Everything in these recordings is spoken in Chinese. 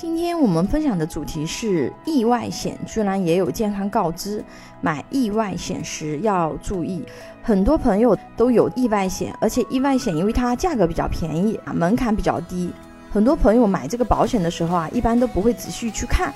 今天我们分享的主题是意外险，居然也有健康告知。买意外险时要注意，很多朋友都有意外险，而且意外险因为它价格比较便宜啊，门槛比较低，很多朋友买这个保险的时候啊，一般都不会仔细去看。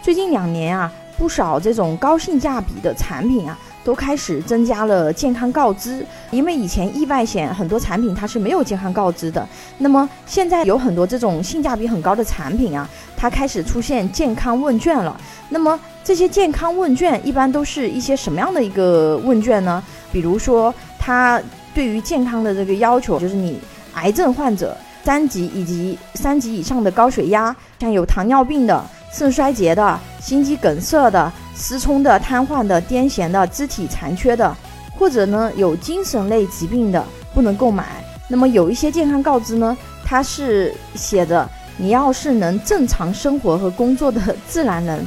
最近两年啊，不少这种高性价比的产品啊。都开始增加了健康告知，因为以前意外险很多产品它是没有健康告知的。那么现在有很多这种性价比很高的产品啊，它开始出现健康问卷了。那么这些健康问卷一般都是一些什么样的一个问卷呢？比如说，它对于健康的这个要求，就是你癌症患者三级以及三级以上的高血压，像有糖尿病的。肾衰竭的、心肌梗塞的、失聪的、瘫痪的、癫痫的、肢体残缺的，或者呢有精神类疾病的不能购买。那么有一些健康告知呢，它是写的你要是能正常生活和工作的 自然人，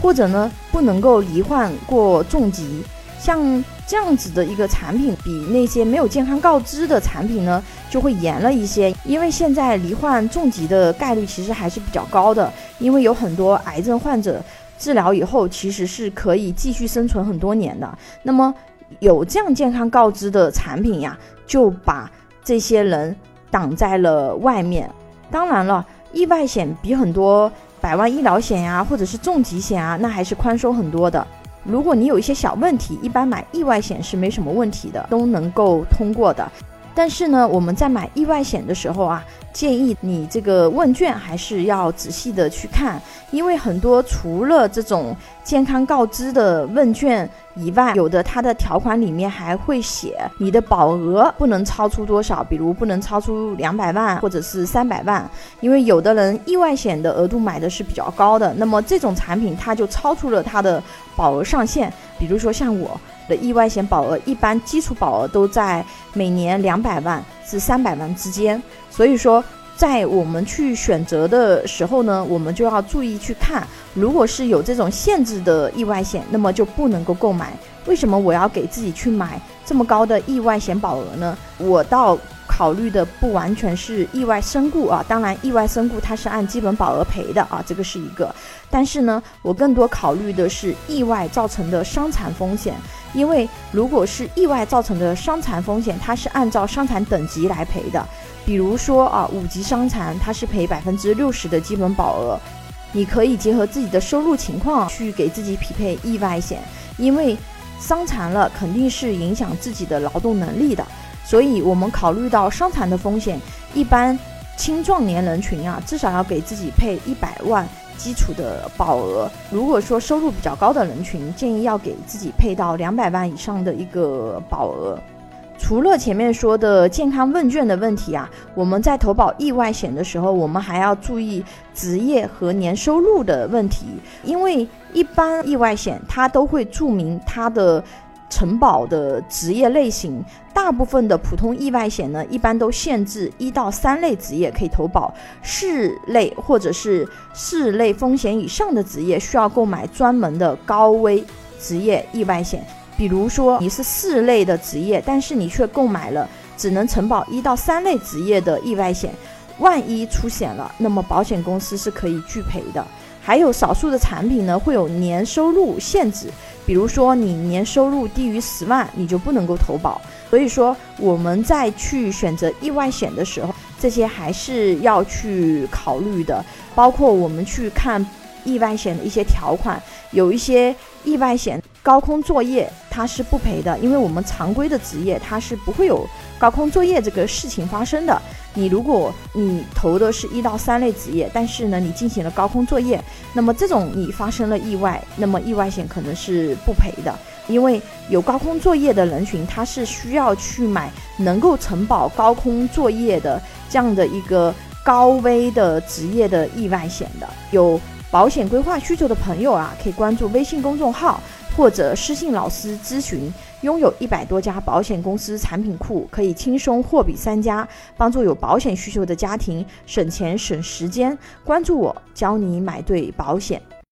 或者呢不能够罹患过重疾。像这样子的一个产品，比那些没有健康告知的产品呢，就会严了一些。因为现在罹患重疾的概率其实还是比较高的，因为有很多癌症患者治疗以后，其实是可以继续生存很多年的。那么有这样健康告知的产品呀，就把这些人挡在了外面。当然了，意外险比很多百万医疗险呀，或者是重疾险啊，那还是宽松很多的。如果你有一些小问题，一般买意外险是没什么问题的，都能够通过的。但是呢，我们在买意外险的时候啊，建议你这个问卷还是要仔细的去看，因为很多除了这种健康告知的问卷以外，有的它的条款里面还会写你的保额不能超出多少，比如不能超出两百万或者是三百万，因为有的人意外险的额度买的是比较高的，那么这种产品它就超出了它的保额上限，比如说像我。的意外险保额一般基础保额都在每年两百万至三百万之间，所以说在我们去选择的时候呢，我们就要注意去看，如果是有这种限制的意外险，那么就不能够购买。为什么我要给自己去买这么高的意外险保额呢？我到。考虑的不完全是意外身故啊，当然意外身故它是按基本保额赔的啊，这个是一个。但是呢，我更多考虑的是意外造成的伤残风险，因为如果是意外造成的伤残风险，它是按照伤残等级来赔的。比如说啊，五级伤残它是赔百分之六十的基本保额，你可以结合自己的收入情况去给自己匹配意外险，因为伤残了肯定是影响自己的劳动能力的。所以，我们考虑到伤残的风险，一般青壮年人群啊，至少要给自己配一百万基础的保额。如果说收入比较高的人群，建议要给自己配到两百万以上的一个保额。除了前面说的健康问卷的问题啊，我们在投保意外险的时候，我们还要注意职业和年收入的问题，因为一般意外险它都会注明它的。承保的职业类型，大部分的普通意外险呢，一般都限制一到三类职业可以投保，四类或者是四类风险以上的职业需要购买专门的高危职业意外险。比如说你是四类的职业，但是你却购买了只能承保一到三类职业的意外险，万一出险了，那么保险公司是可以拒赔的。还有少数的产品呢，会有年收入限制，比如说你年收入低于十万，你就不能够投保。所以说我们在去选择意外险的时候，这些还是要去考虑的。包括我们去看意外险的一些条款，有一些意外险高空作业它是不赔的，因为我们常规的职业它是不会有高空作业这个事情发生的。你如果你投的是一到三类职业，但是呢，你进行了高空作业，那么这种你发生了意外，那么意外险可能是不赔的，因为有高空作业的人群，他是需要去买能够承保高空作业的这样的一个高危的职业的意外险的。有保险规划需求的朋友啊，可以关注微信公众号。或者私信老师咨询，拥有一百多家保险公司产品库，可以轻松货比三家，帮助有保险需求的家庭省钱省时间。关注我，教你买对保险。